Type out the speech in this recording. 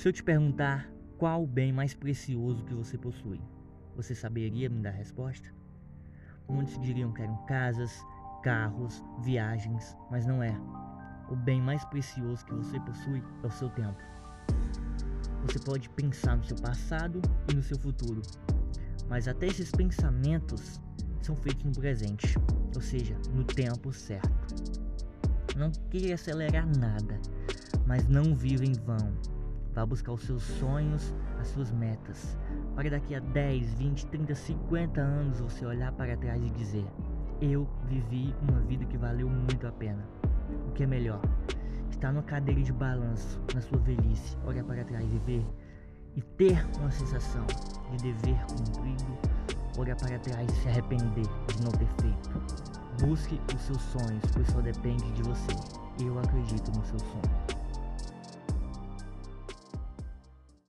Se eu te perguntar qual o bem mais precioso que você possui, você saberia me dar a resposta? Muitos diriam que eram casas, carros, viagens, mas não é. O bem mais precioso que você possui é o seu tempo. Você pode pensar no seu passado e no seu futuro, mas até esses pensamentos são feitos no presente, ou seja, no tempo certo. Não queira acelerar nada, mas não viva em vão. Vá buscar os seus sonhos, as suas metas, para daqui a 10, 20, 30, 50 anos você olhar para trás e dizer: Eu vivi uma vida que valeu muito a pena. O que é melhor? Estar numa cadeira de balanço na sua velhice, olhar para trás e ver e ter uma sensação de dever cumprido, olhar para trás e se arrepender de não ter feito. Busque os seus sonhos, pois só depende de você. Eu acredito no seu sonho.